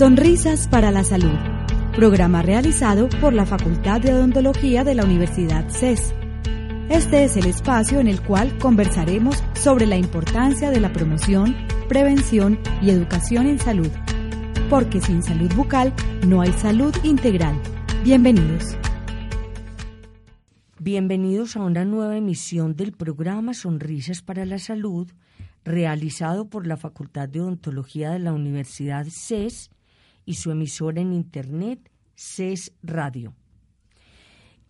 Sonrisas para la Salud, programa realizado por la Facultad de Odontología de la Universidad CES. Este es el espacio en el cual conversaremos sobre la importancia de la promoción, prevención y educación en salud, porque sin salud bucal no hay salud integral. Bienvenidos. Bienvenidos a una nueva emisión del programa Sonrisas para la Salud, realizado por la Facultad de Odontología de la Universidad CES y su emisora en Internet, CES Radio.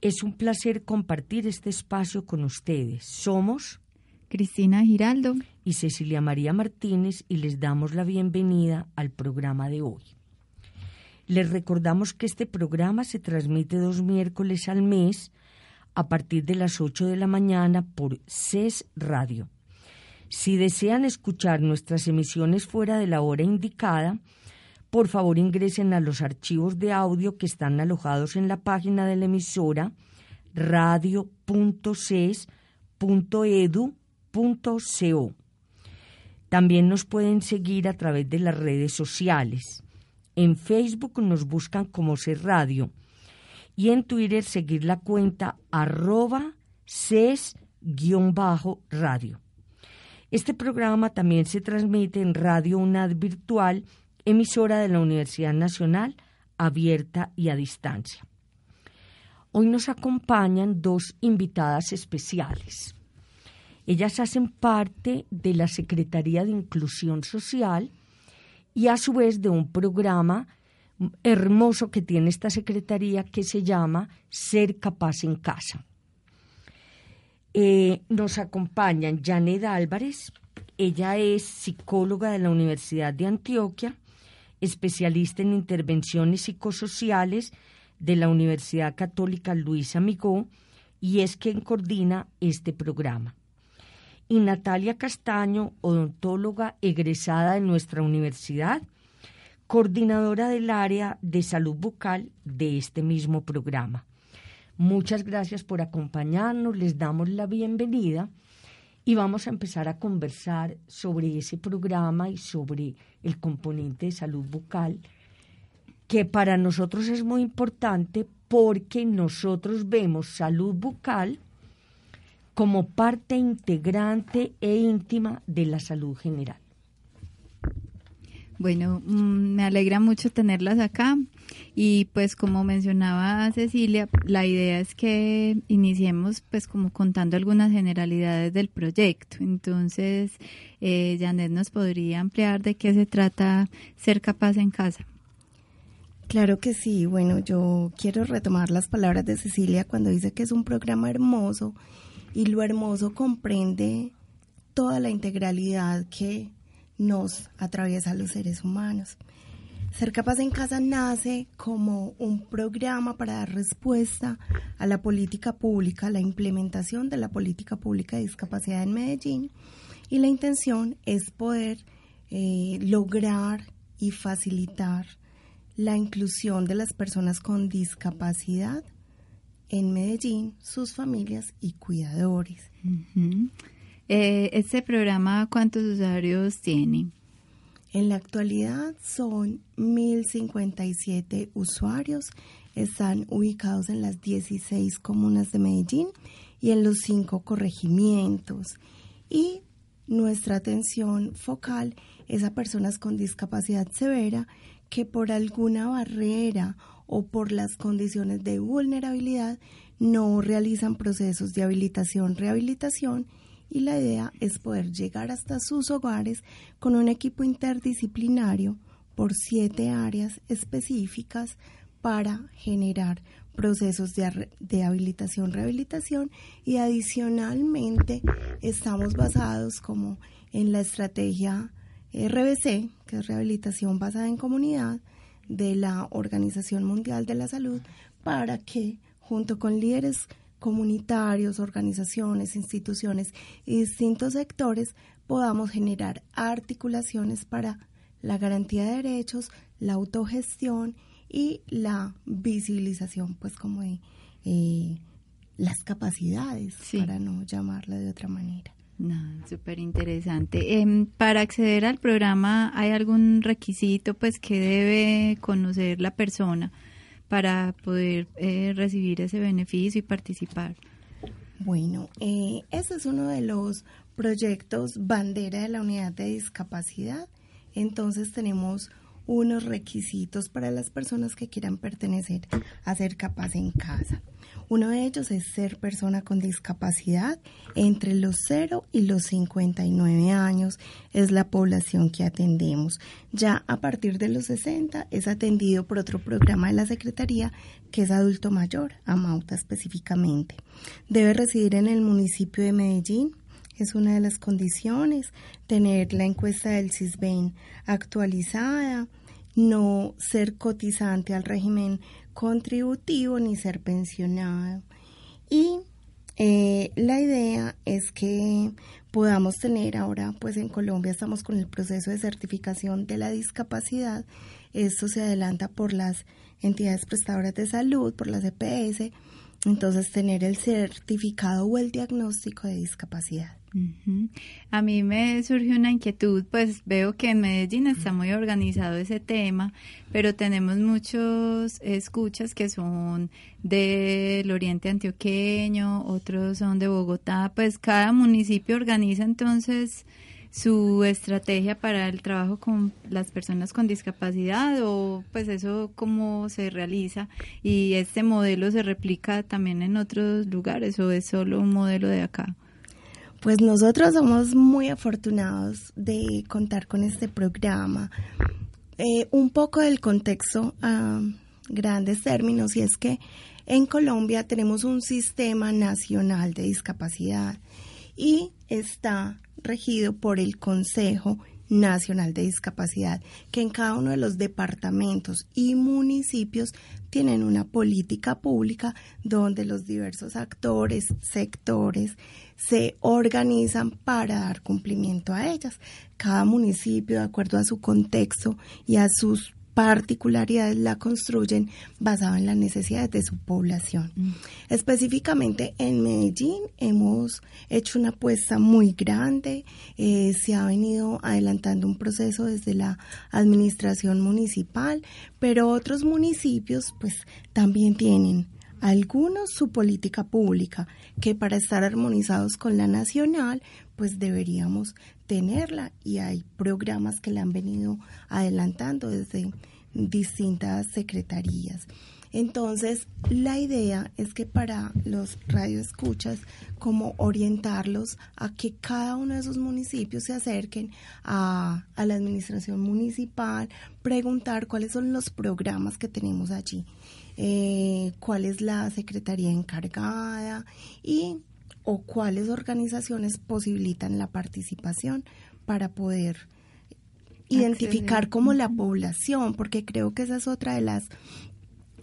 Es un placer compartir este espacio con ustedes. Somos Cristina Giraldo y Cecilia María Martínez y les damos la bienvenida al programa de hoy. Les recordamos que este programa se transmite dos miércoles al mes a partir de las 8 de la mañana por CES Radio. Si desean escuchar nuestras emisiones fuera de la hora indicada, por favor ingresen a los archivos de audio que están alojados en la página de la emisora radio.ces.edu.co. También nos pueden seguir a través de las redes sociales. En Facebook nos buscan como CES Radio y en Twitter seguir la cuenta arroba CES-radio. Este programa también se transmite en Radio UNAD Virtual emisora de la Universidad Nacional, abierta y a distancia. Hoy nos acompañan dos invitadas especiales. Ellas hacen parte de la Secretaría de Inclusión Social y a su vez de un programa hermoso que tiene esta Secretaría que se llama Ser Capaz en Casa. Eh, nos acompañan Janet Álvarez, ella es psicóloga de la Universidad de Antioquia especialista en intervenciones psicosociales de la Universidad Católica Luis Amigó y es quien coordina este programa. Y Natalia Castaño, odontóloga egresada de nuestra universidad, coordinadora del área de salud bucal de este mismo programa. Muchas gracias por acompañarnos, les damos la bienvenida y vamos a empezar a conversar sobre ese programa y sobre el componente de salud bucal, que para nosotros es muy importante porque nosotros vemos salud bucal como parte integrante e íntima de la salud general. Bueno, mm, me alegra mucho tenerlas acá y pues como mencionaba Cecilia, la idea es que iniciemos pues como contando algunas generalidades del proyecto. Entonces, eh, Janet nos podría ampliar de qué se trata ser capaz en casa. Claro que sí. Bueno, yo quiero retomar las palabras de Cecilia cuando dice que es un programa hermoso y lo hermoso comprende toda la integralidad que nos atraviesa a los seres humanos. Ser capaz en casa nace como un programa para dar respuesta a la política pública, la implementación de la política pública de discapacidad en Medellín y la intención es poder eh, lograr y facilitar la inclusión de las personas con discapacidad en Medellín, sus familias y cuidadores. Eh, ¿Este programa cuántos usuarios tiene? En la actualidad son 1.057 usuarios. Están ubicados en las 16 comunas de Medellín y en los cinco corregimientos. Y nuestra atención focal es a personas con discapacidad severa que por alguna barrera o por las condiciones de vulnerabilidad no realizan procesos de habilitación-rehabilitación y la idea es poder llegar hasta sus hogares con un equipo interdisciplinario por siete áreas específicas para generar procesos de, habilitación, rehabilitación y adicionalmente estamos basados como en la estrategia RBC, que es rehabilitación basada en comunidad, de la Organización Mundial de la Salud, para que junto con líderes comunitarios, organizaciones, instituciones y distintos sectores podamos generar articulaciones para la garantía de derechos, la autogestión y la visibilización, pues como de eh, las capacidades, para no llamarla de otra manera. No, súper interesante. Em, para acceder al programa, ¿hay algún requisito pues que debe conocer la persona para poder eh, recibir ese beneficio y participar? Bueno, eh, ese es uno de los proyectos bandera de la unidad de discapacidad. Entonces tenemos unos requisitos para las personas que quieran pertenecer a ser capaz en casa. Uno de ellos es ser persona con discapacidad. Entre los 0 y los 59 años es la población que atendemos. Ya a partir de los 60 es atendido por otro programa de la Secretaría que es adulto mayor, AMAUTA específicamente. Debe residir en el municipio de Medellín, es una de las condiciones, tener la encuesta del CISBEN actualizada, no ser cotizante al régimen contributivo ni ser pensionado. Y eh, la idea es que podamos tener ahora, pues en Colombia estamos con el proceso de certificación de la discapacidad. Esto se adelanta por las entidades prestadoras de salud, por las EPS. Entonces, tener el certificado o el diagnóstico de discapacidad. A mí me surge una inquietud, pues veo que en Medellín está muy organizado ese tema, pero tenemos muchos escuchas que son del oriente antioqueño, otros son de Bogotá, pues cada municipio organiza entonces su estrategia para el trabajo con las personas con discapacidad o pues eso cómo se realiza y este modelo se replica también en otros lugares o es solo un modelo de acá. Pues nosotros somos muy afortunados de contar con este programa. Eh, un poco del contexto grandes términos y es que en Colombia tenemos un sistema nacional de discapacidad y está regido por el Consejo Nacional de Discapacidad, que en cada uno de los departamentos y municipios tienen una política pública donde los diversos actores, sectores, se organizan para dar cumplimiento a ellas. Cada municipio, de acuerdo a su contexto y a sus particularidades la construyen basado en las necesidades de su población. Mm. Específicamente en Medellín hemos hecho una apuesta muy grande, eh, se ha venido adelantando un proceso desde la administración municipal, pero otros municipios pues también tienen algunos su política pública, que para estar armonizados con la nacional, pues deberíamos tenerla y hay programas que la han venido adelantando desde distintas secretarías. Entonces, la idea es que para los radioescuchas, como orientarlos a que cada uno de esos municipios se acerquen a, la administración municipal, preguntar cuáles son los programas que tenemos allí eh, cuál es la secretaría encargada y o cuáles organizaciones posibilitan la participación para poder identificar como la población, porque creo que esa es otra de las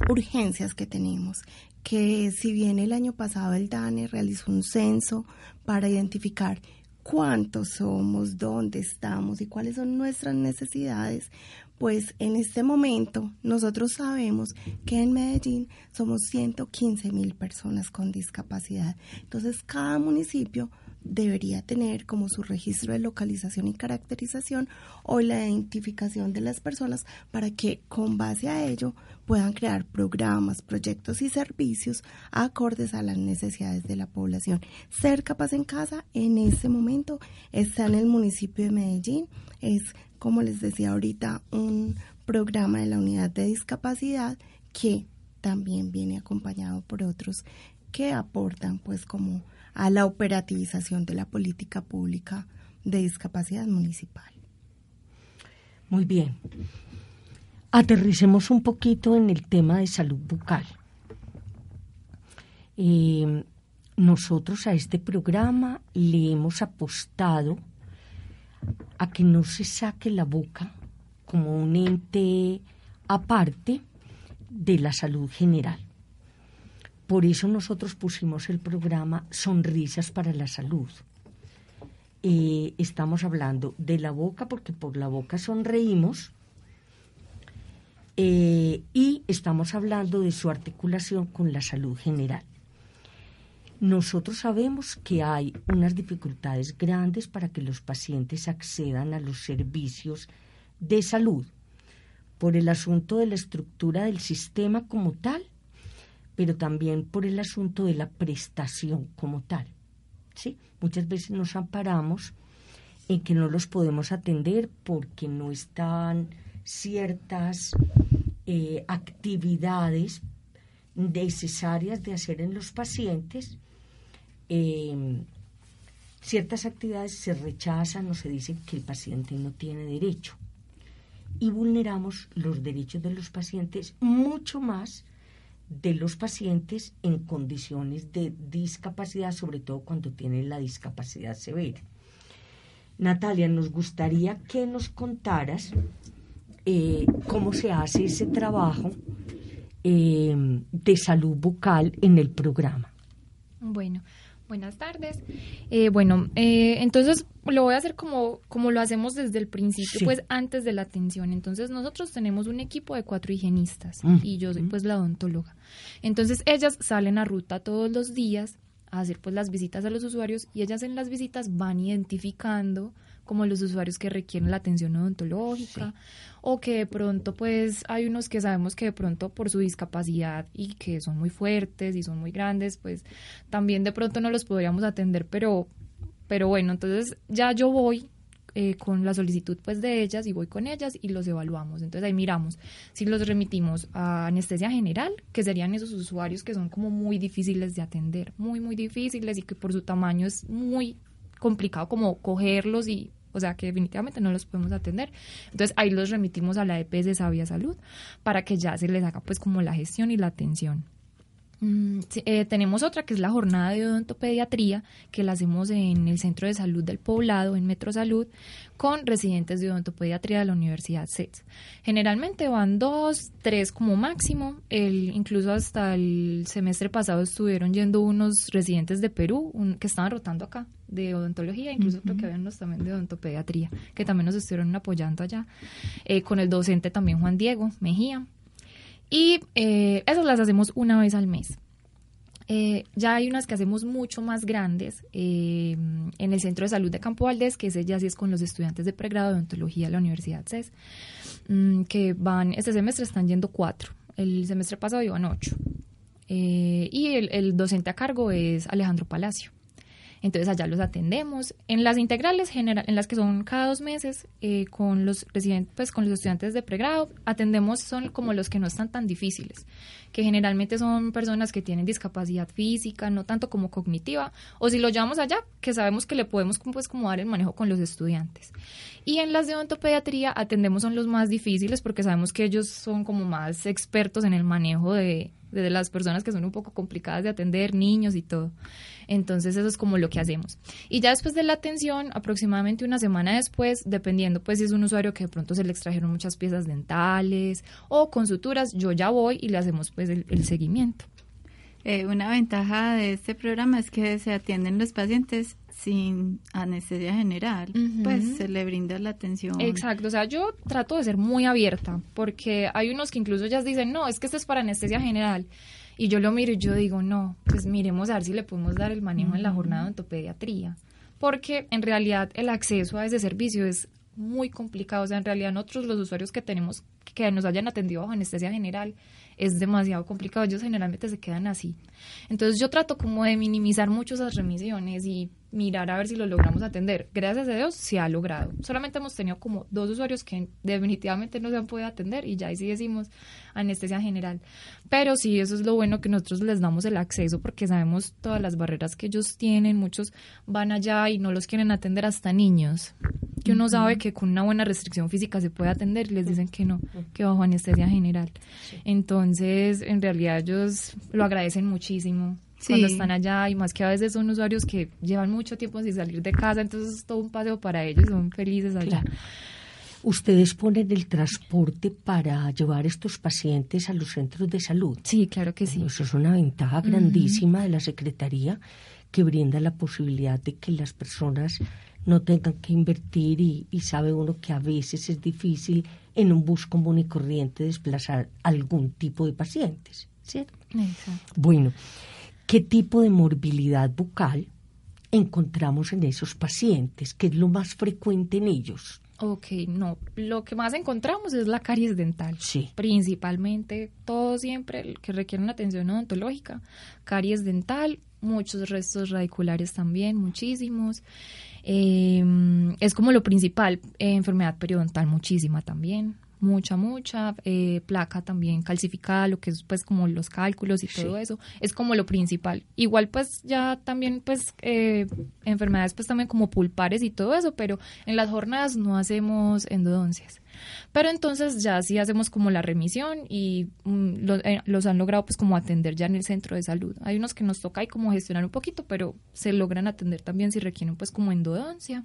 urgencias que tenemos, que si bien el año pasado el DANE realizó un censo para identificar cuántos somos, dónde estamos y cuáles son nuestras necesidades, pues en este momento nosotros sabemos que en Medellín somos 115 mil personas con discapacidad. Entonces cada municipio debería tener como su registro de localización y caracterización o la identificación de las personas para que con base a ello puedan crear programas, proyectos y servicios acordes a las necesidades de la población. Ser capaz en casa en este momento está en el municipio de Medellín, es como les decía ahorita, un programa de la unidad de discapacidad que también viene acompañado por otros que aportan pues como a la operativización de la política pública de discapacidad municipal. Muy bien. Aterricemos un poquito en el tema de salud bucal. Eh, nosotros a este programa le hemos apostado a que no se saque la boca como un ente aparte de la salud general. Por eso nosotros pusimos el programa Sonrisas para la Salud. Eh, estamos hablando de la boca porque por la boca sonreímos eh, y estamos hablando de su articulación con la salud general. Nosotros sabemos que hay unas dificultades grandes para que los pacientes accedan a los servicios de salud por el asunto de la estructura del sistema como tal, pero también por el asunto de la prestación como tal. ¿sí? Muchas veces nos amparamos en que no los podemos atender porque no están ciertas eh, actividades necesarias de hacer en los pacientes. Em, ciertas actividades se rechazan o se dicen que el paciente no tiene derecho. Y vulneramos los derechos de los pacientes mucho más de los pacientes en condiciones de discapacidad, sobre todo cuando tienen la discapacidad severa. Natalia, nos gustaría que nos contaras eh, cómo se hace ese trabajo eh, de salud bucal en el programa. Bueno, buenas tardes. Eh, bueno, entonces lo voy a hacer como, como lo hacemos desde el principio, pues antes de la atención. Entonces nosotros tenemos un equipo de cuatro higienistas mm. y yo soy pues la odontóloga. Entonces ellas salen a ruta todos los días a hacer pues las visitas a los usuarios y ellas en las visitas van identificando como los usuarios que requieren la atención odontológica o que de pronto pues hay unos que sabemos que de pronto por su discapacidad y que son muy fuertes y son muy grandes pues también de pronto no los podríamos atender pero pero bueno entonces ya yo voy eh, con la solicitud pues de ellas y voy con ellas y los evaluamos. Entonces ahí miramos si los remitimos a anestesia general, que serían esos usuarios que son como muy difíciles de atender, muy, muy difíciles y que por su tamaño es muy complicado como cogerlos y o sea que definitivamente no los podemos atender. Entonces ahí los remitimos a la EPS de Sabia Salud para que ya se les haga pues como la gestión y la atención. Mm, eh, tenemos otra que es la jornada de odontopediatría que la hacemos en el Centro de Salud del Poblado, en Metro Salud, con residentes de odontopediatría de la Universidad CETS. Generalmente van dos, tres como máximo. El, incluso hasta el semestre pasado estuvieron yendo unos residentes de Perú que estaban rotando acá de odontología, incluso creo que habían unos también de odontopediatría, que también nos estuvieron apoyando allá, eh, con el docente también Juan Diego Mejía. Y eh, esas las hacemos una vez al mes. Eh, ya hay unas que hacemos mucho más grandes eh, en el Centro de Salud de Campo Valdés, que ese ya sí es con los estudiantes de pregrado de odontología de la Universidad CES, mm, que van, este semestre están yendo cuatro, el semestre pasado iban ocho. y el docente a cargo es Alejandro Palacio. Entonces allá los atendemos. En las integrales general, en las que son cada dos meses, eh, con los residentes, pues con los estudiantes de pregrado, atendemos son como los que no están tan difíciles, que generalmente son personas que tienen discapacidad física, no tanto como cognitiva, o si lo llevamos allá, que sabemos que le podemos pues como dar el manejo con los estudiantes. Y en las de odontopediatría atendemos son los más difíciles porque sabemos que ellos son como más expertos en el manejo de, de las personas que son un poco complicadas de atender, niños y todo. Entonces eso es como lo que hacemos. Y ya después de la atención, aproximadamente una semana después, dependiendo pues si es un usuario que de pronto se le extrajeron muchas piezas dentales o con suturas, yo ya voy y le hacemos pues el, seguimiento. Eh, una ventaja de este programa es que se atienden los pacientes sin anestesia general, pues se le brinda la atención. Exacto, o sea, yo trato de ser muy abierta, porque hay unos que incluso ya dicen, no, es que esto es para anestesia general. Y yo lo miro y yo digo, no, pues miremos a ver si le podemos dar el manejo en la jornada de ontopediatría. Porque en realidad el acceso a ese servicio es muy complicado. O sea, en realidad nosotros los usuarios que tenemos que nos hayan atendido bajo anestesia general es demasiado complicado. Ellos generalmente se quedan así. Entonces yo trato como de minimizar mucho esas remisiones y mirar a ver si lo logramos atender. Gracias a Dios se ha logrado. Solamente hemos tenido como dos usuarios que definitivamente no se han podido atender y ya ahí sí decimos anestesia general. Pero sí, eso es lo bueno que nosotros les damos el acceso porque sabemos todas las barreras que ellos tienen. Muchos van allá y no los quieren atender hasta niños. Que uno sabe que con una buena restricción física se puede atender y les dicen que no, que anestesia general. Entonces, en realidad ellos lo agradecen muchísimo cuando están allá y más que a veces son usuarios que llevan mucho tiempo sin salir de casa, entonces es todo un paseo para ellos, son felices allá. ¿Ustedes ponen el transporte para llevar estos pacientes a los centros de salud? Sí, claro que sí. Eso es una ventaja grandísima de la Secretaría que brinda la posibilidad de que las personas no tengan que invertir y, sabe uno que a veces es difícil en un bus común y corriente desplazar algún tipo de pacientes, ¿cierto? Exacto. Bueno, ¿qué tipo de morbilidad bucal encontramos en esos pacientes? ¿Qué es lo más frecuente en ellos? Ok, no. Lo que más encontramos es la caries dental. Sí. Principalmente, todo siempre que requiere una atención odontológica. Caries dental, muchos restos radiculares también, muchísimos. Em, es como lo principal, eh, enfermedad periodontal muchísima también, mucha, mucha, eh, placa también calcificada, lo que es pues como los cálculos y todo eso, es como lo principal. Igual pues ya también pues eh, enfermedades pues también como pulpares y todo eso, pero en las jornadas no hacemos endodoncias. Pero entonces ya sí hacemos como la remisión y mm, eh, los han logrado pues como atender ya en el centro de salud. Hay unos que nos toca ahí como gestionar un poquito, pero se logran atender también si requieren pues como endodoncia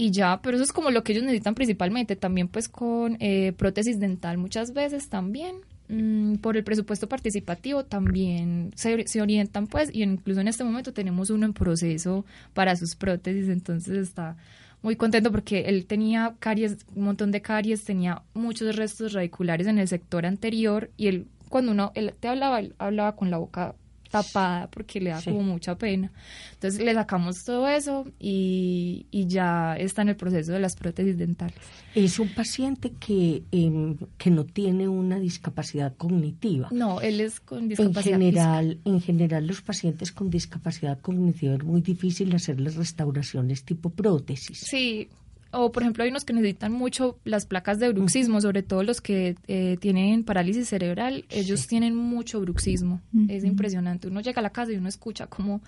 y ya, pero eso es como lo que ellos necesitan principalmente, también pues con eh, prótesis dental muchas veces también. Mm, por el presupuesto participativo también se, se, orientan pues y incluso en este momento tenemos uno en proceso para sus prótesis entonces está muy contento porque él tenía caries, un montón de caries, tenía muchos restos radiculares en el sector anterior y él cuando uno él te hablaba, él hablaba con la boca tapada porque le da como mucha pena. Entonces le sacamos todo eso y, y, ya está en el proceso de las prótesis dentales. Es un paciente que, em, que no tiene una discapacidad cognitiva. No, él es con discapacidad en general, En general, los pacientes con discapacidad cognitiva es muy difícil hacerles restauraciones tipo prótesis. Sí, o por ejemplo hay unos que necesitan mucho las placas de bruxismo, sobre todo los que eh, tienen parálisis cerebral, ellos tienen mucho bruxismo, es impresionante, uno llega a la casa y uno escucha cómo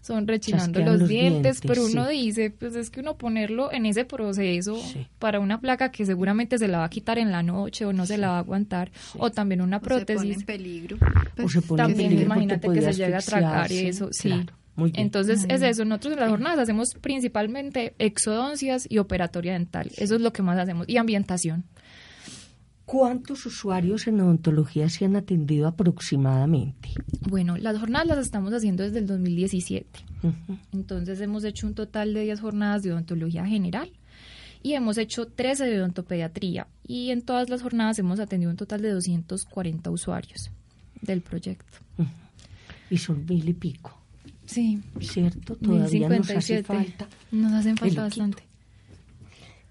son rechinando los, dientes, pero uno dice, pues es que uno ponerlo en ese proceso para una placa que seguramente se la va a quitar en la noche o no se la va a aguantar, o también una prótesis. se pone en peligro. también imagínate que se llega a tragar y eso, sí. Entonces es eso, nosotros en las jornadas hacemos principalmente exodoncias y operatoria dental, eso es lo que más hacemos, y ambientación. ¿Cuántos usuarios en odontología se han atendido aproximadamente? Bueno, las jornadas las estamos haciendo desde el 2017. Entonces hemos hecho un total de 10 jornadas de odontología general y hemos hecho 13 de odontopediatría. Y en todas las jornadas hemos atendido un total de 240 usuarios del proyecto. Y son mil y pico. Sí. ¿Cierto? Todavía nos hace falta. Nos hacen falta bastante.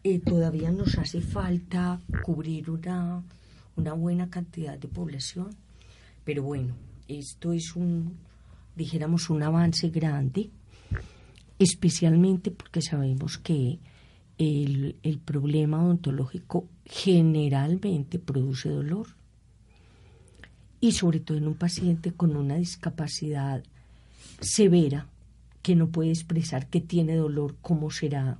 Eh, todavía nos hace falta cubrir una, una buena cantidad de población. Pero bueno, esto es un, dijéramos, un avance grande, especialmente porque sabemos que el, el problema odontológico generalmente produce dolor y sobre todo en un paciente con una discapacidad severa que no puede expresar que tiene dolor, cómo será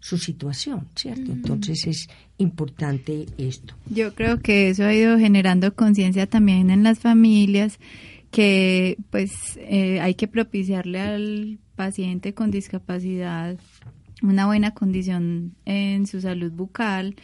su situación, ¿cierto? Entonces es importante esto. Yo creo que eso ha ido generando conciencia también en las familias que pues eh, hay que propiciarle al paciente con discapacidad una buena condición en su salud bucal,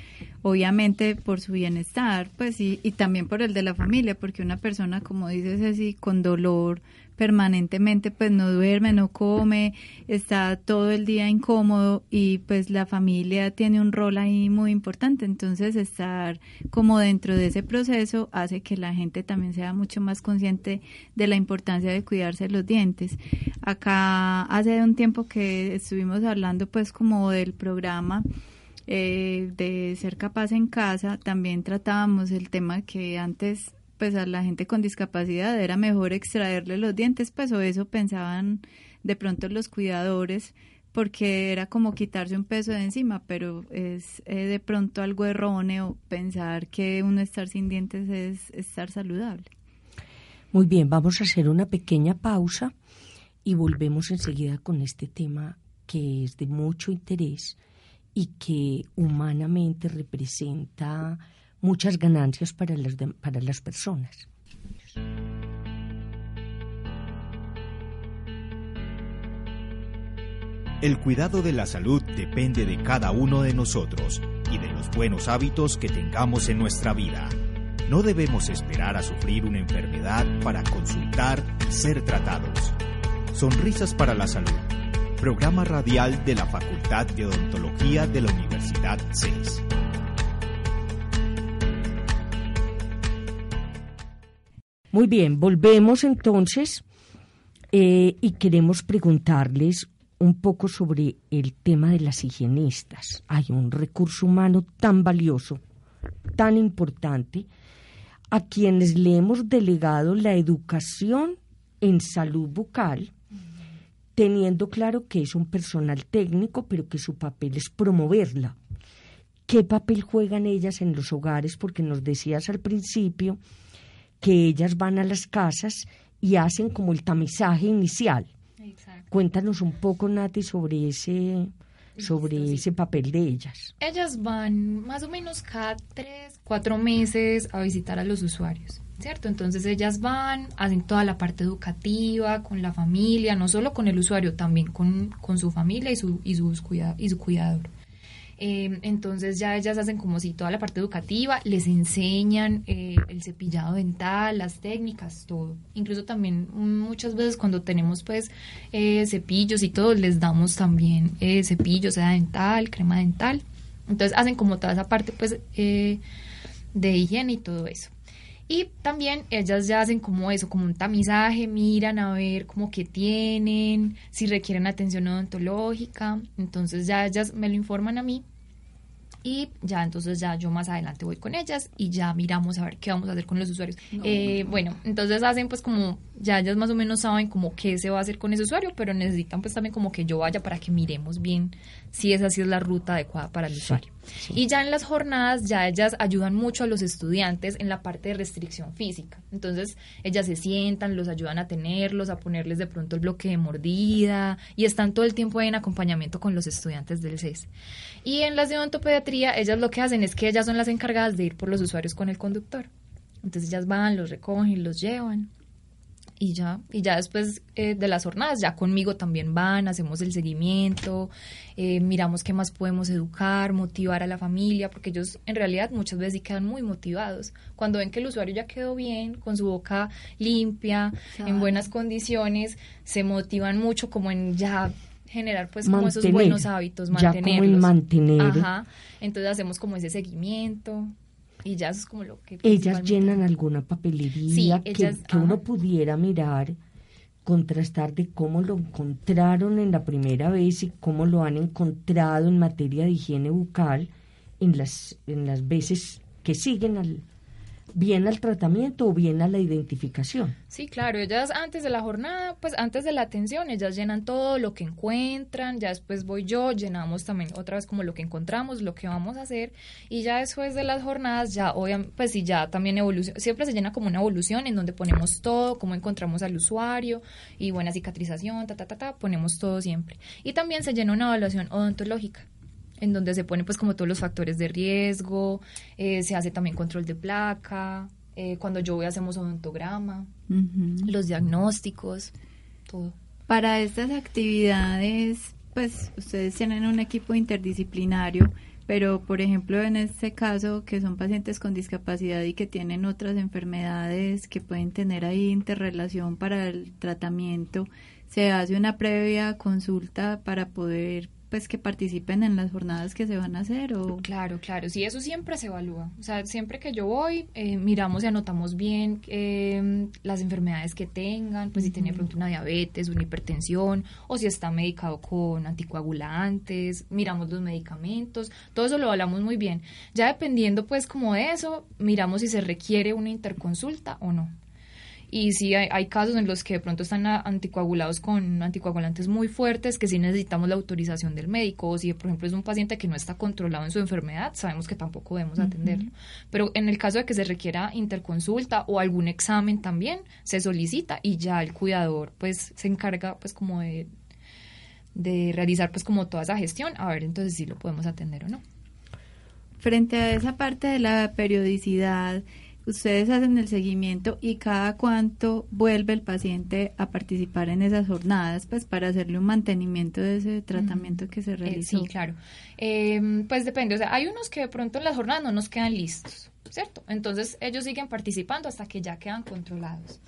obviamente por su bienestar, pues y, y también por el de la familia, porque una persona, como dices así, con dolor, permanentemente pues no duerme, no come, está todo el día incómodo y pues la familia tiene un rol ahí muy importante. Entonces estar como dentro de ese proceso hace que la gente también sea mucho más consciente de la importancia de cuidarse los dientes. Acá hace un tiempo que estuvimos hablando pues como del programa eh, de ser capaz en casa, también tratábamos el tema que antes pues a la gente con discapacidad era mejor extraerle los dientes, pues o eso pensaban de pronto los cuidadores, porque era como quitarse un peso de encima, pero es eh, de pronto algo erróneo pensar que uno estar sin dientes es estar saludable. Muy bien, vamos a hacer una pequeña pausa y volvemos enseguida con este tema que es de mucho interés y que humanamente representa muchas ganancias para las, para las personas. El cuidado de la salud depende de cada uno de nosotros y de los buenos hábitos que tengamos en nuestra vida. No debemos esperar a sufrir una enfermedad para consultar y ser tratados. Sonrisas para la salud programa radial de la Facultad de Odontología de la Universidad CES. Muy bien, volvemos entonces eh, y queremos preguntarles un poco sobre el tema de las higienistas. Hay un recurso humano tan valioso, tan importante, a quienes le hemos delegado la educación en salud bucal, teniendo claro que es un personal técnico, pero que su papel es promoverla. ¿Qué papel juegan ellas en los hogares? Porque nos decías al principio que ellas van a las casas y hacen como el tamizaje inicial. Cuéntanos un poco, Nati, sobre ese sobre ese papel de ellas. Ellas van más o menos cada tres, cuatro meses a visitar a los usuarios, ¿cierto? Entonces ellas van, hacen toda la parte educativa con la familia, no solo con el usuario, también con, con su familia y su, y, sus y su cuidador. Eh, entonces ya ellas hacen como si toda la parte educativa, les enseñan eh, el cepillado dental, las técnicas, todo. Incluso también muchas veces cuando tenemos pues eh, cepillos y todo, les damos también cepillos, sea dental, crema dental. Entonces hacen como toda esa parte pues de higiene y todo eso. Y también ellas ya hacen como eso, como un tamizaje, miran a ver como que tienen, si requieren atención odontológica. Entonces ya ellas me lo informan a mí y ya entonces ya yo más adelante voy con ellas y ya miramos a ver qué vamos a hacer con los usuarios. Eh, bueno, entonces hacen pues como, ya ellas más o menos saben como qué se va a hacer con ese usuario, pero necesitan pues también como que yo vaya para que miremos bien si esa sí es la ruta adecuada para el usuario. Y ya en las jornadas, ya ellas ayudan mucho a los estudiantes en la parte de restricción física. Entonces, ellas se sientan, los ayudan a tenerlos, a ponerles de pronto el bloque de mordida y están todo el tiempo en acompañamiento con los estudiantes del CES. Y en las de odontopediatría, ellas lo que hacen es que ellas son las encargadas de ir por los usuarios con el conductor. Entonces, ellas van, los recogen, los llevan y ya, y ya después eh, de las jornadas, ya conmigo también van, hacemos el seguimiento, eh, miramos qué más podemos educar, motivar a la familia, porque ellos en realidad muchas veces sí quedan muy motivados. Cuando ven que el usuario ya quedó bien, con su boca limpia, en buenas condiciones, se motivan mucho como en ya generar pues como esos buenos hábitos, mantenerlos. Ya mantener. Ajá. Entonces hacemos como ese seguimiento. Y ya es como lo que... Ellas llenan alguna papelería que, uno pudiera mirar, contrastar de cómo lo encontraron en la primera vez y cómo lo han encontrado en materia de higiene bucal en las, en las veces que siguen al, bien al tratamiento o bien a la identificación. Sí, claro, ellas antes de la jornada, pues antes de la atención, ellas llenan todo lo que encuentran, ya después voy yo, llenamos también otra vez como lo que encontramos, lo que vamos a hacer y ya después de las jornadas ya obviamente, pues sí, ya también evolución, siempre se llena como una evolución en donde ponemos todo, cómo encontramos al usuario y buena cicatrización, ta, ta, ta, ta, ponemos todo siempre. Y también se llena una evaluación odontológica en donde se pone pues como todos los factores de riesgo, eh, se hace también control de placa, eh, cuando yo voy hacemos odontograma, los diagnósticos, todo. Para estas actividades, pues ustedes tienen un equipo interdisciplinario, pero por ejemplo en este caso que son pacientes con discapacidad y que tienen otras enfermedades que pueden tener ahí interrelación para el tratamiento, se hace una previa consulta para poder pues que participen en las jornadas que se van a hacer o claro claro sí eso siempre se evalúa. O sea siempre que yo voy eh, miramos y anotamos bien eh, las enfermedades que tengan pues si tiene pronto una diabetes una hipertensión o si está medicado con anticoagulantes miramos los medicamentos todo eso lo hablamos muy bien. Ya dependiendo pues como de eso miramos si se requiere una interconsulta o no y sí hay, casos en los que de pronto están anticoagulados con anticoagulantes muy fuertes que sí necesitamos la autorización del médico o si por ejemplo es un paciente que no está controlado en su enfermedad, sabemos que tampoco debemos atenderlo. Pero en el caso de que se requiera interconsulta o algún examen también, se solicita y ya el cuidador pues se encarga pues como de, de realizar pues como toda esa gestión, a ver entonces si lo podemos atender o no. Frente a esa parte de la periodicidad, ustedes hacen el seguimiento y cada cuánto vuelve el paciente a participar en esas jornadas, pues para hacerle un mantenimiento de ese tratamiento que se Eh, realizó. sí, claro. Eh, pues depende, o sea, hay unos que de pronto en las jornadas no nos quedan listos, ¿cierto? Entonces ellos siguen participando hasta que ya quedan controlados.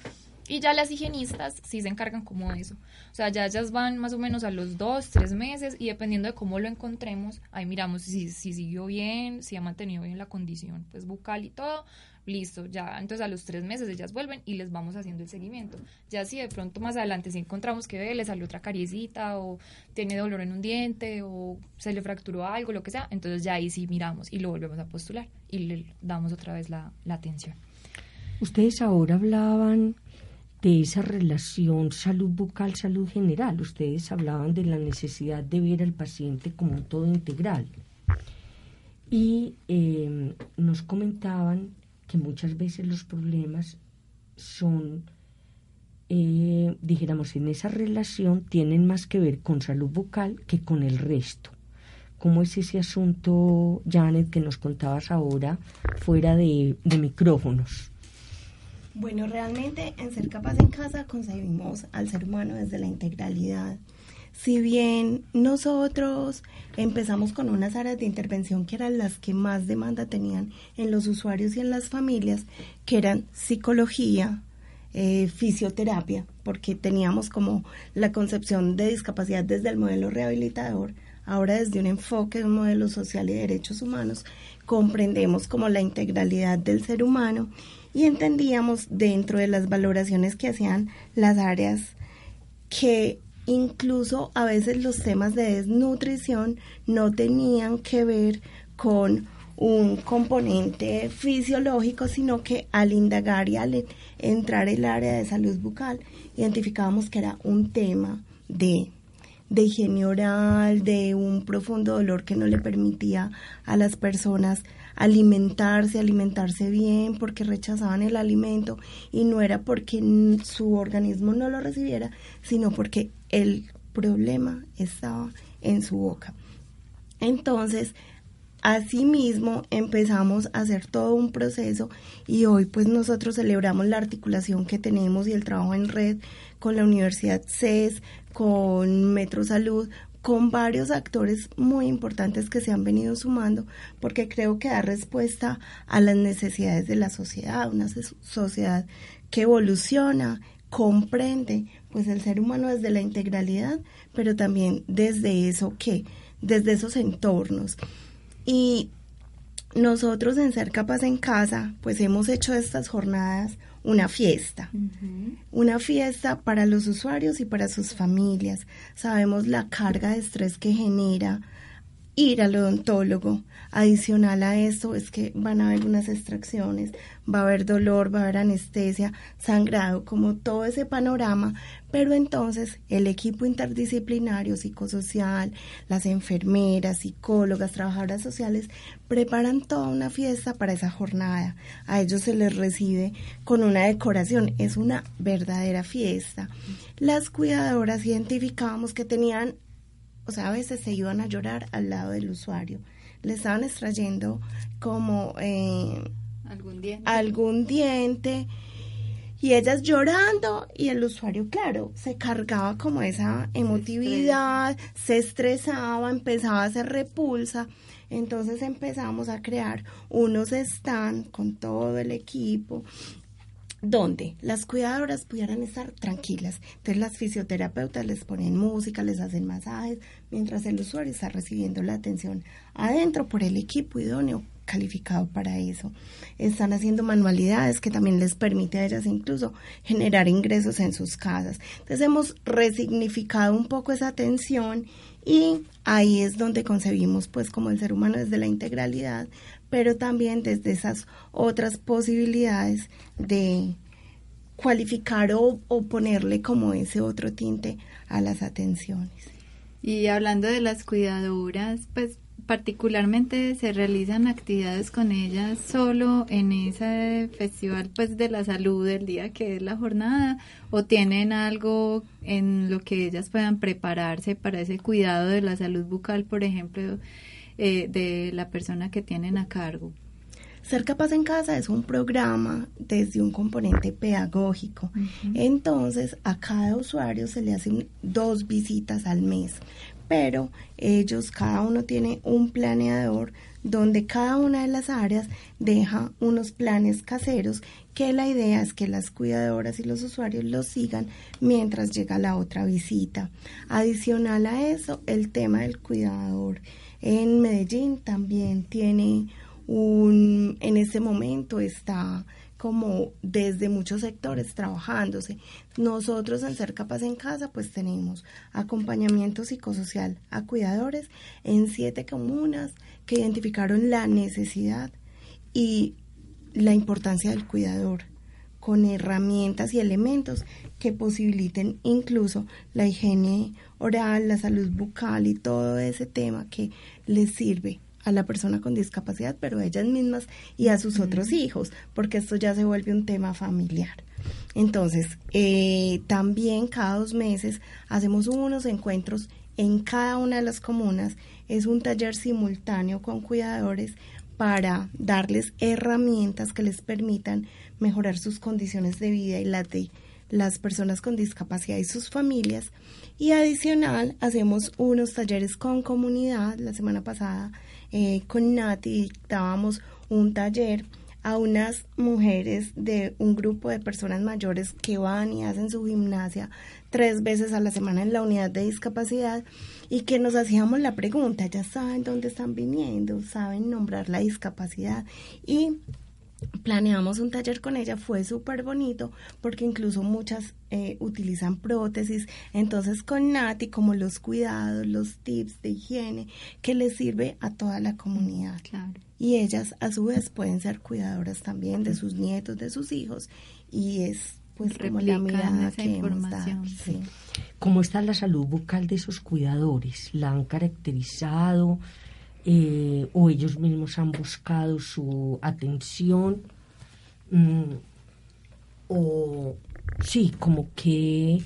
Y ya las higienistas sí se encargan como de eso. O sea, ya ellas van más o menos a los dos, tres meses y dependiendo de cómo lo encontremos, ahí miramos si, si siguió bien, si ha mantenido bien la condición pues bucal y todo. Listo, ya entonces a los tres meses ellas vuelven y les vamos haciendo el seguimiento. Ya si de pronto más adelante si encontramos que le salió otra cariecita o tiene dolor en un diente o se le fracturó algo, lo que sea, entonces ya ahí sí miramos y lo volvemos a postular y le damos otra vez la, la atención. Ustedes ahora hablaban de esa relación salud bucal, salud general. Ustedes hablaban de la necesidad de ver al paciente como un todo integral. Y eh, nos comentaban que muchas veces los problemas son, eh, dijéramos, en esa relación tienen más que ver con salud bucal que con el resto. ¿Cómo es ese asunto, Janet, que nos contabas ahora fuera de, de micrófonos? Bueno, realmente en Ser Capaz en Casa concebimos al ser humano desde la integralidad. Si bien nosotros empezamos con unas áreas de intervención que eran las que más demanda tenían en los usuarios y en las familias, que eran psicología, eh, fisioterapia, porque teníamos como la concepción de discapacidad desde el modelo rehabilitador, ahora desde un enfoque de un modelo social y de derechos humanos, comprendemos como la integralidad del ser humano y entendíamos dentro de las valoraciones que hacían las áreas que incluso a veces los temas de desnutrición no tenían que ver con un componente fisiológico, sino que al indagar y al entrar el área de salud bucal, identificábamos que era un tema de, de higiene oral, de un profundo dolor que no le permitía a las personas alimentarse, alimentarse bien, porque rechazaban el alimento y no era porque su organismo no lo recibiera, sino porque el problema estaba en su boca. Entonces, Asimismo, empezamos a hacer todo un proceso y hoy pues nosotros celebramos la articulación que tenemos y el trabajo en red con la Universidad CES, con Metro Salud, con varios actores muy importantes que se han venido sumando, porque creo que da respuesta a las necesidades de la sociedad, una sociedad que evoluciona, comprende pues el ser humano desde la integralidad, pero también desde eso que, desde esos entornos. Y nosotros en Ser Capaz en Casa, pues hemos hecho estas jornadas una fiesta, uh -huh. una fiesta para los usuarios y para sus familias. Sabemos la carga de estrés que genera ir al odontólogo. Adicional a esto es que van a haber unas extracciones, va a haber dolor, va a haber anestesia, sangrado, como todo ese panorama, pero entonces el equipo interdisciplinario, psicosocial, las enfermeras, psicólogas, trabajadoras sociales, preparan toda una fiesta para esa jornada. A ellos se les recibe con una decoración, es una verdadera fiesta. Las cuidadoras identificábamos que tenían o sea, a veces se iban a llorar al lado del usuario. Le estaban extrayendo como eh, algún diente. algún diente y ellas llorando y el usuario, claro, se cargaba como esa emotividad, se estresaba, empezaba a hacer repulsa. Entonces empezamos a crear unos stand con todo el equipo donde las cuidadoras pudieran estar tranquilas. Entonces las fisioterapeutas les ponen música, les hacen masajes, mientras el usuario está recibiendo la atención adentro por el equipo idóneo calificado para eso. Están haciendo manualidades que también les permite a ellas incluso generar ingresos en sus casas. Entonces hemos resignificado un poco esa atención y ahí es donde concebimos pues como el ser humano desde la integralidad, pero también desde esas otras posibilidades de cualificar o, o, ponerle como ese otro tinte a las atenciones. Y hablando de las cuidadoras, pues particularmente se realizan actividades con ellas solo en ese festival pues de la salud del día que es la jornada o tienen algo en lo que ellas puedan prepararse para ese cuidado de la salud bucal por ejemplo eh, de la persona que tienen a cargo Ser Capaz en Casa es un programa desde un componente pedagógico. Entonces, a cada usuario se le hacen dos visitas al mes, pero ellos, cada uno tiene un planeador donde cada una de las áreas deja unos planes caseros que la idea es que las cuidadoras y los usuarios los sigan mientras llega la otra visita. Adicional a eso, el tema del cuidador. En Medellín también tiene un, en este momento está como desde muchos sectores trabajándose. Nosotros en Ser Capaz en Casa pues tenemos acompañamiento psicosocial a cuidadores en siete comunas que identificaron la necesidad y la importancia del cuidador con herramientas y elementos que posibiliten incluso la higiene oral, la salud bucal y todo ese tema que les sirve a la persona con discapacidad, pero a ellas mismas y a sus otros hijos, porque esto ya se vuelve un tema familiar. Entonces, eh, también cada dos meses hacemos unos encuentros en cada una de las comunas. Es un taller simultáneo con cuidadores para darles herramientas que les permitan mejorar sus condiciones de vida y las de las personas con discapacidad y sus familias. Y adicional, hacemos unos talleres con comunidad. La semana pasada eh, con Nati dábamos un taller a unas mujeres de un grupo de personas mayores que van y hacen su gimnasia tres veces a la semana en la unidad de discapacidad y que nos hacíamos la pregunta, ya saben dónde están viniendo, saben nombrar la discapacidad y planeamos un taller con ella, fue súper bonito porque incluso muchas eh, utilizan prótesis, entonces con Nati como los cuidados, los tips de higiene que les sirve a toda la comunidad. Y ellas a su vez pueden ser cuidadoras también de sus nietos, de sus hijos y es pues como la mirada que información. ¿Cómo está la salud bucal de esos cuidadores? ¿La han caracterizado? Eh, o ellos mismos han buscado su atención mm, o sí, como que,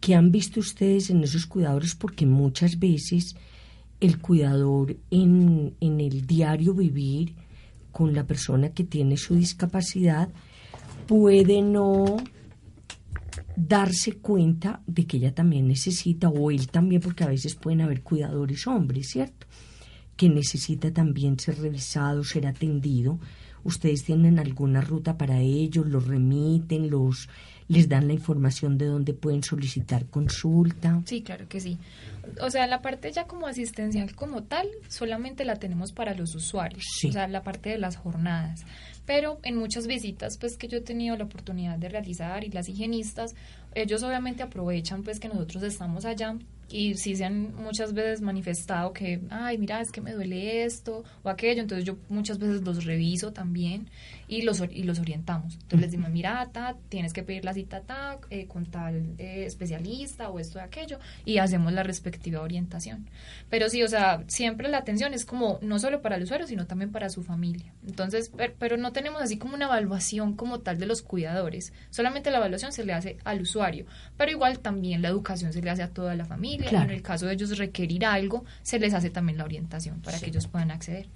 que han visto ustedes en esos cuidadores porque muchas veces el cuidador en, en el diario vivir con la persona que tiene su discapacidad puede no darse cuenta de que ella también necesita, o él también, porque a veces pueden haber cuidadores hombres, ¿cierto? Que necesita también ser revisado, ser atendido. ¿Ustedes tienen alguna ruta para ellos? ¿Los remiten? ¿Los les dan la información de dónde pueden solicitar consulta? Sí, claro que sí. O sea, la parte ya como asistencial como tal, solamente la tenemos para los usuarios. O sea, la parte de las jornadas. Pero en muchas visitas pues que yo he tenido la oportunidad de realizar y las higienistas, ellos obviamente aprovechan pues que nosotros estamos allá y sí se han muchas veces manifestado que, ay, mira, es que me duele esto o aquello, entonces yo muchas veces los reviso también y los, y los orientamos. Entonces les digo, mira, ta, tienes que pedir la cita ta, eh, con tal eh, especialista o esto y aquello y hacemos la respectiva orientación. Pero sí, o sea, siempre la atención es como no solo para el usuario, sino también para su familia. Entonces, pero, no tenemos así como una evaluación como tal de los cuidadores, solamente la evaluación se le hace al usuario, pero igual también la educación se le hace a toda la familia. En el caso de ellos requerir algo, se les hace también la orientación para que ellos puedan acceder.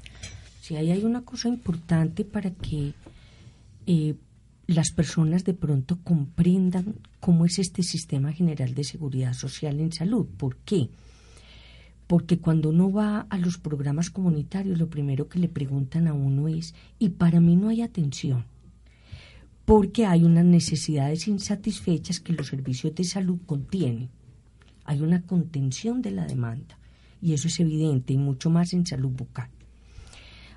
Sí, ahí hay una cosa importante para que eh, las personas de pronto comprendan cómo es este sistema general de seguridad social en salud. ¿Por qué? Porque cuando uno va a los programas comunitarios, lo primero que le preguntan a uno es, y para mí no hay atención, porque hay unas necesidades insatisfechas que los servicios de salud contienen. Hay una contención de la demanda, y eso es evidente, y mucho más en salud bucal.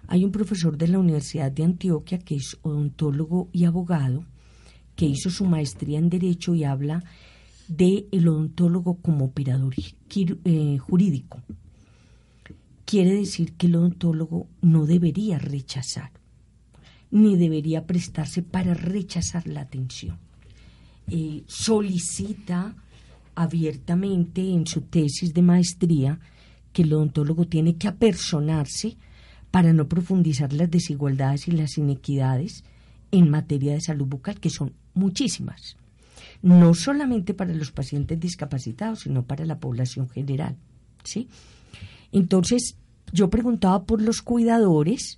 Hay un profesor de la Universidad de Antioquia que es odontólogo y abogado, que hizo su maestría en Derecho y habla de el odontólogo como operador eh, jurídico. Quiere decir que el odontólogo no debería rechazar, ni debería prestarse para rechazar la atención. Eh, solicita abiertamente en su tesis de maestría que el odontólogo tiene que apersonarse para no profundizar las desigualdades y las inequidades en materia de salud bucal, que son muchísimas, no solamente para los pacientes discapacitados, sino para la población general. ¿sí? Entonces, yo preguntaba por los cuidadores,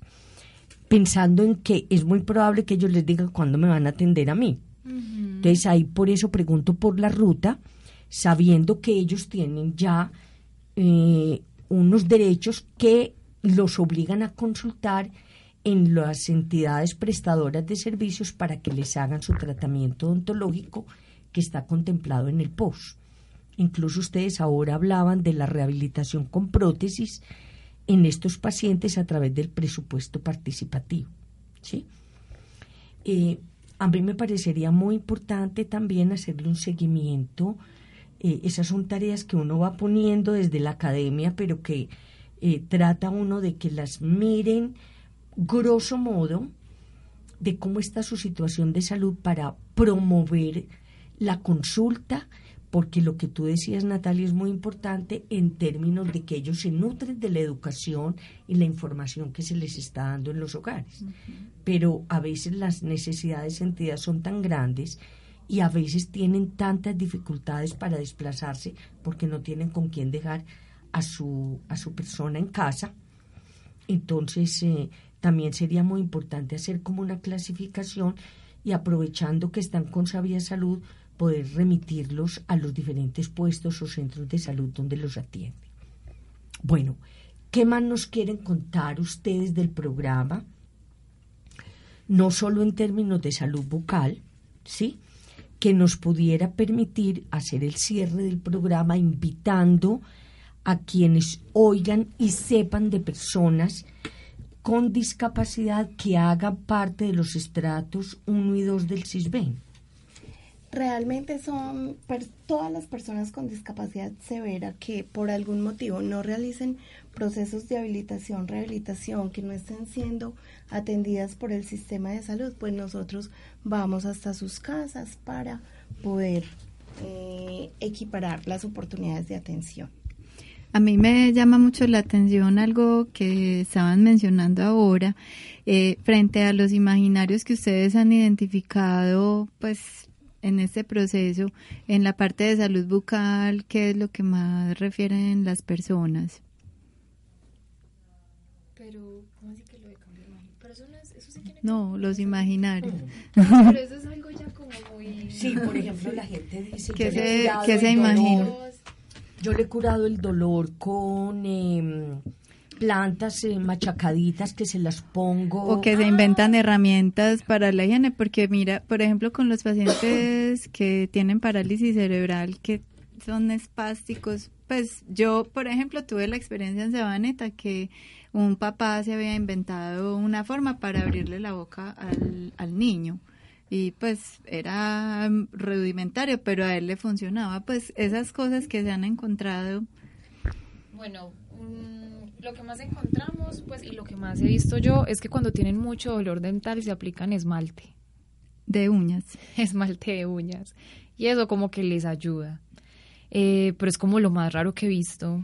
pensando en que es muy probable que ellos les digan cuándo me van a atender a mí. Entonces ahí por eso pregunto por la ruta, sabiendo que ellos tienen ya eh, unos derechos que los obligan a consultar en las entidades prestadoras de servicios para que les hagan su tratamiento odontológico que está contemplado en el POS. Incluso ustedes ahora hablaban de la rehabilitación con prótesis en estos pacientes a través del presupuesto participativo. ¿sí? Eh, a mí me parecería muy importante también hacerle un seguimiento. Eh, esas son tareas que uno va poniendo desde la academia, pero que eh, trata uno de que las miren grosso modo de cómo está su situación de salud para promover la consulta, porque lo que tú decías, Natalia, es muy importante en términos de que ellos se nutren de la educación y la información que se les está dando en los hogares. Pero a veces las necesidades sentidas son tan grandes y a veces tienen tantas dificultades para desplazarse porque no tienen con quién dejar a su, a su persona en casa. Entonces, eh, también sería muy importante hacer como una clasificación y aprovechando que están con Sabia Salud, poder remitirlos a los diferentes puestos o centros de salud donde los atiende. Bueno, ¿qué más nos quieren contar ustedes del programa? No solo en términos de salud bucal, ¿sí? Que nos pudiera permitir hacer el cierre del programa invitando a quienes oigan y sepan de personas con discapacidad que haga parte de los estratos 1 y 2 del CISBEN? Realmente son todas las personas con discapacidad severa que por algún motivo no realicen procesos de habilitación, rehabilitación, que no estén siendo atendidas por el sistema de salud, pues nosotros vamos hasta sus casas para poder eh, equiparar las oportunidades de atención. A mí me llama mucho la atención algo que estaban mencionando ahora, eh, frente a los imaginarios que ustedes han identificado, pues en este proceso, en la parte de salud bucal, ¿qué es lo que más refieren las personas? Pero, ¿cómo así que lo de cambio Pero eso, no, es, eso sí tiene No, los imaginarios. Pero eso es algo ya como muy... Sí, por ejemplo, la gente dice... ¿Qué se, ¿qué se imagina? Yo le he curado el dolor con em, plantas eh, machacaditas que se las pongo. O que se inventan herramientas para la higiene, porque mira, por ejemplo, con los pacientes que tienen parálisis cerebral, que son espásticos, pues yo, por ejemplo, tuve la experiencia en Sabaneta que un papá se había inventado una forma para abrirle la boca al, al niño y pues era rudimentario, pero a él le funcionaba. Pues esas cosas que se han encontrado. Bueno, mm, lo que más encontramos, pues, y lo que más he visto yo es que cuando tienen mucho dolor dental se aplican esmalte. De uñas. Esmalte de uñas. Y eso como que les ayuda. Eh, pero es como lo más raro que he visto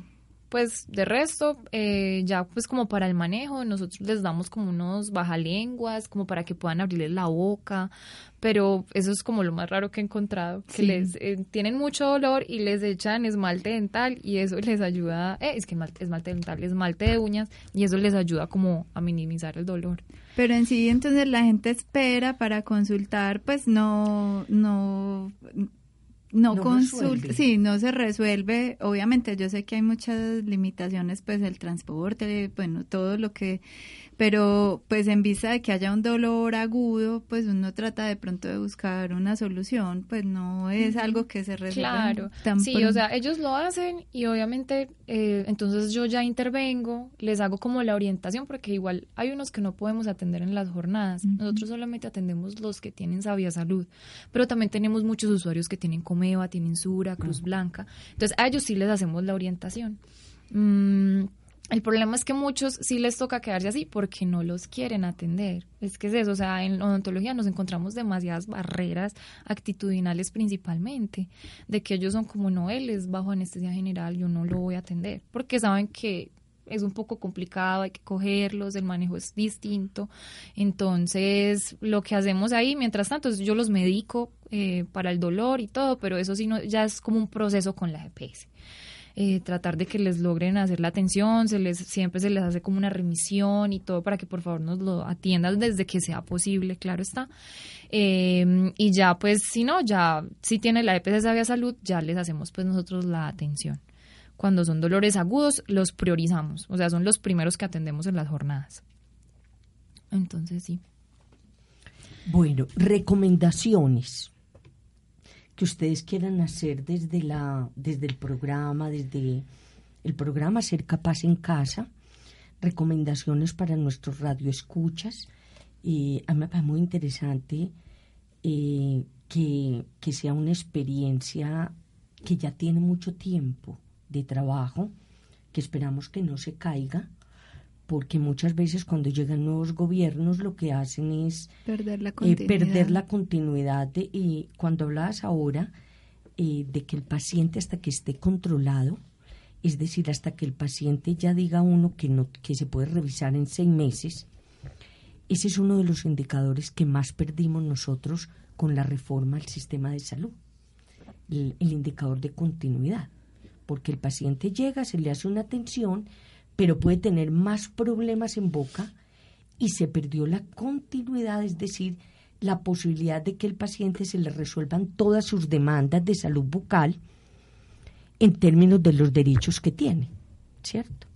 pues de resto, eh, ya pues como para el manejo, nosotros les damos como unos bajalenguas, como para que puedan abrirles la boca, pero eso es como lo más raro que he encontrado, que les eh, tienen mucho dolor y les echan esmalte dental y eso les ayuda, eh, es que esmalte, esmalte dental, esmalte de uñas y eso les ayuda como a minimizar el dolor. Pero en sí, entonces la gente espera para consultar, pues no, no, no, consulta, sí, no se resuelve. Obviamente, yo sé que hay muchas limitaciones, pues el transporte, bueno, todo lo que pero pues en vista de que haya un dolor agudo, pues uno trata de pronto de buscar una solución, pues no es algo que se resuelva. Claro, sí, o sea, ellos lo hacen y obviamente eh, entonces yo ya intervengo, les hago como la orientación porque igual hay unos que no podemos atender en las jornadas, nosotros solamente atendemos los que tienen Sabia Salud, pero también tenemos muchos usuarios que tienen Comeva, tienen Sura, Cruz Blanca, entonces a ellos sí les hacemos la orientación. Mm, el problema es que muchos sí les toca quedarse así porque no los quieren atender. Es que es eso, o sea, en odontología nos encontramos demasiadas barreras actitudinales principalmente, de que ellos son como no, él es bajo anestesia general, yo no lo voy a atender, porque saben que es un poco complicado, hay que cogerlos, el manejo es distinto. Entonces, lo que hacemos ahí, mientras tanto, yo los medico eh, para el dolor y todo, pero eso sí no, ya es como un proceso con la GPS. Eh, tratar de que les logren hacer la atención, se les siempre se les hace como una remisión y todo para que por favor nos lo atiendan desde que sea posible, claro está. Em, y ya pues si no, ya si tiene la EPS de Salud, ya les hacemos pues nosotros la atención. Cuando son dolores agudos, los priorizamos, o sea, son los primeros que atendemos en las jornadas. Entonces sí. Bueno, recomendaciones que ustedes quieran hacer desde la desde el programa, desde el programa Ser Capaz en Casa, recomendaciones para nuestros radioescuchas. Y a mí me parece muy interesante eh, que, que sea una experiencia que ya tiene mucho tiempo de trabajo, que esperamos que no se caiga, porque muchas veces cuando llegan nuevos gobiernos lo que hacen es perder la eh, continuidad. perder la continuidad de, y cuando hablabas ahora eh, de que el paciente hasta que esté controlado, es decir, hasta que el paciente ya diga uno que no que se puede revisar en seis meses, ese es uno de los indicadores que más perdimos nosotros con la reforma del sistema de salud, el, el indicador de continuidad, porque el paciente llega, se le hace una atención, pero puede tener más problemas en boca y se perdió la continuidad, es decir, la posibilidad de que el paciente se le resuelvan todas sus demandas de salud bucal en términos de los derechos que tiene, ¿cierto?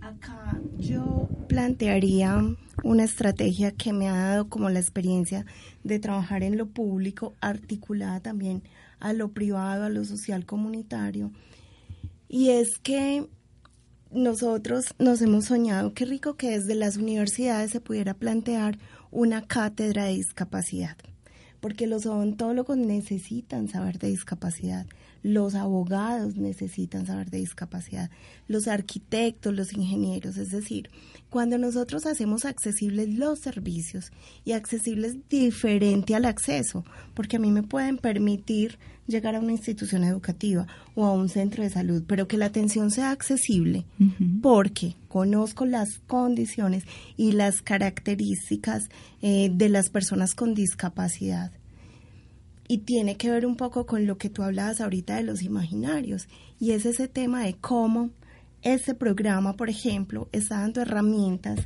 Acá yo plantearía una estrategia que me ha dado como la experiencia de trabajar en lo público, articulada también a lo privado, a lo social comunitario, y es que nosotros nos hemos soñado, qué rico que desde las universidades se pudiera plantear una cátedra de discapacidad, porque los odontólogos necesitan saber de discapacidad, los abogados necesitan saber de discapacidad, los arquitectos, los ingenieros, es decir, cuando nosotros hacemos accesibles los servicios y accesibles diferente al acceso, porque a mí me pueden permitir llegar a una institución educativa o a un centro de salud, pero que la atención sea accesible, porque conozco las condiciones y las características eh, de las personas con discapacidad. Y tiene que ver un poco con lo que tú hablabas ahorita de los imaginarios, y es ese tema de cómo ese programa, por ejemplo, está dando herramientas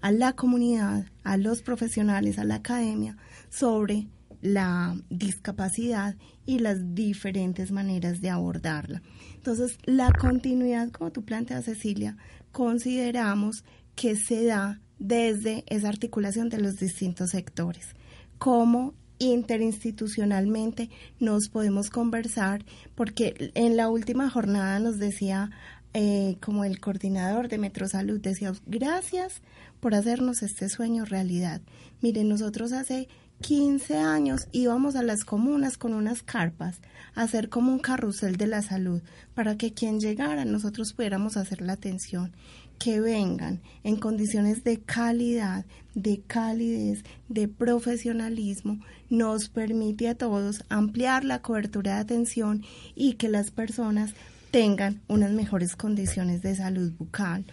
a la comunidad, a los profesionales, a la academia, sobre la discapacidad y las diferentes maneras de abordarla. Entonces, la continuidad, como tú planteas, Cecilia, consideramos que se da desde esa articulación de los distintos sectores. Cómo interinstitucionalmente nos podemos conversar, porque en la última jornada nos decía, eh, como el coordinador de Metrosalud, decía, gracias por hacernos este sueño realidad. Miren, nosotros hace 15 años íbamos a las comunas con unas carpas a hacer como un carrusel de la salud para que quien llegara nosotros pudiéramos hacer la atención, que vengan en condiciones de calidad, de calidez, de profesionalismo, nos permite a todos ampliar la cobertura de atención y que las personas tengan unas mejores condiciones de salud bucal.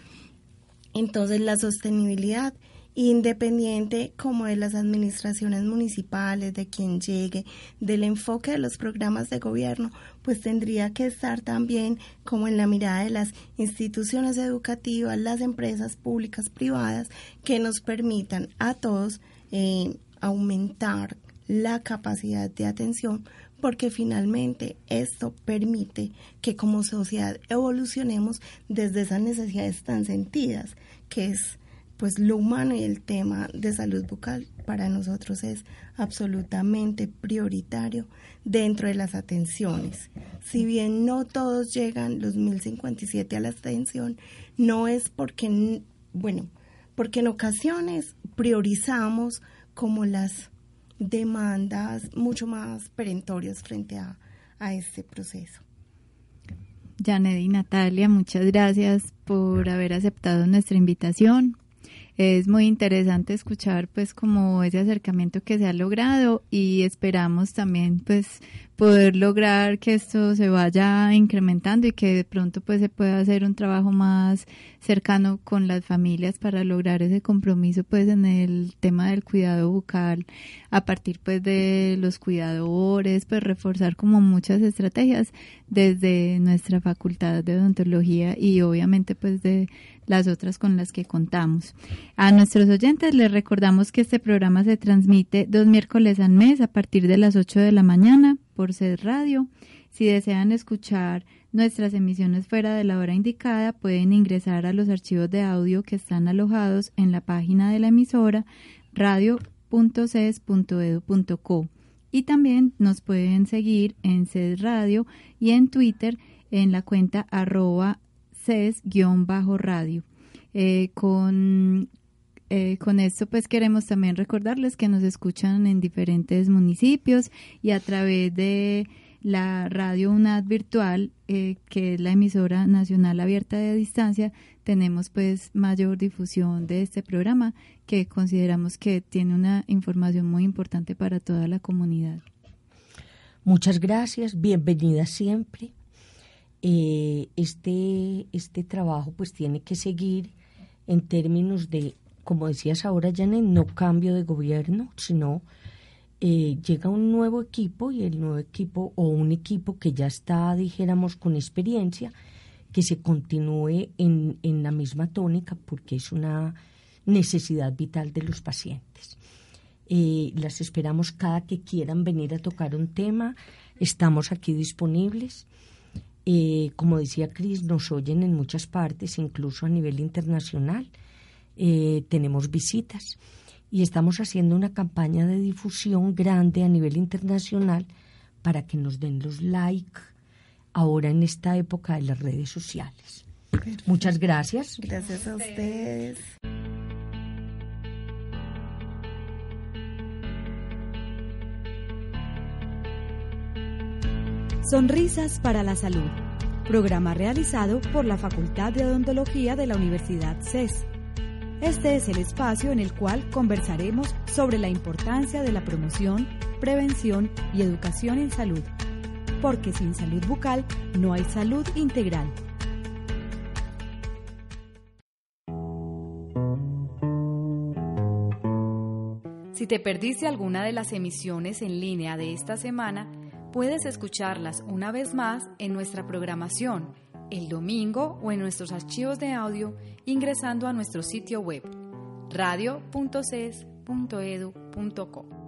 Entonces la sostenibilidad independiente como de las administraciones municipales, de quien llegue, del enfoque de los programas de gobierno, pues tendría que estar también como en la mirada de las instituciones educativas, las empresas públicas, privadas, que nos permitan a todos eh, aumentar la capacidad de atención porque finalmente esto permite que como sociedad evolucionemos desde esas necesidades tan sentidas, que es pues lo humano y el tema de salud bucal para nosotros es absolutamente prioritario dentro de las atenciones. Si bien no todos llegan los 1057 a la atención, no es porque, bueno, porque en ocasiones priorizamos como las demandas mucho más perentorias frente a, a este proceso. Janet y Natalia, muchas gracias por haber aceptado nuestra invitación, es muy interesante escuchar pues como ese acercamiento que se ha logrado y esperamos también pues poder lograr que esto se vaya incrementando y que de pronto pues se pueda hacer un trabajo más cercano con las familias para lograr ese compromiso pues en el tema del cuidado bucal a partir pues de los cuidadores pues reforzar como muchas estrategias desde nuestra facultad de odontología y obviamente pues de las otras con las que contamos. A nuestros oyentes les recordamos que este programa se transmite dos miércoles al mes a partir de las 8 de la mañana por SED Radio. Si desean escuchar nuestras emisiones fuera de la hora indicada, pueden ingresar a los archivos de audio que están alojados en la página de la emisora radio.ces.edu.co. Y también nos pueden seguir en CES Radio y en Twitter en la cuenta arroba CES-radio. Eh, con eh, con esto pues queremos también recordarles que nos escuchan en diferentes municipios y a través de la radio UNAD virtual, eh, que es la emisora nacional abierta de distancia, tenemos pues mayor difusión de este programa que consideramos que tiene una información muy importante para toda la comunidad. Muchas gracias, bienvenida siempre. Eh, este, este trabajo pues tiene que seguir en términos de como decías ahora, Janet, no cambio de gobierno, sino eh, llega un nuevo equipo y el nuevo equipo o un equipo que ya está, dijéramos, con experiencia, que se continúe en, en la misma tónica porque es una necesidad vital de los pacientes. Eh, las esperamos cada que quieran venir a tocar un tema. Estamos aquí disponibles. Eh, como decía Cris, nos oyen en muchas partes, incluso a nivel internacional. Eh, tenemos visitas y estamos haciendo una campaña de difusión grande a nivel internacional para que nos den los like ahora en esta época de las redes sociales. Muchas gracias. Gracias a ustedes. Sonrisas para la Salud, programa realizado por la Facultad de Odontología de la Universidad CES este es el espacio en el cual conversaremos sobre la importancia de la promoción, prevención y educación en salud, porque sin salud bucal no hay salud integral. Si te perdiste alguna de las emisiones en línea de esta semana, puedes escucharlas una vez más en nuestra programación el domingo o en nuestros archivos de audio ingresando a nuestro sitio web radio.ces.edu.co.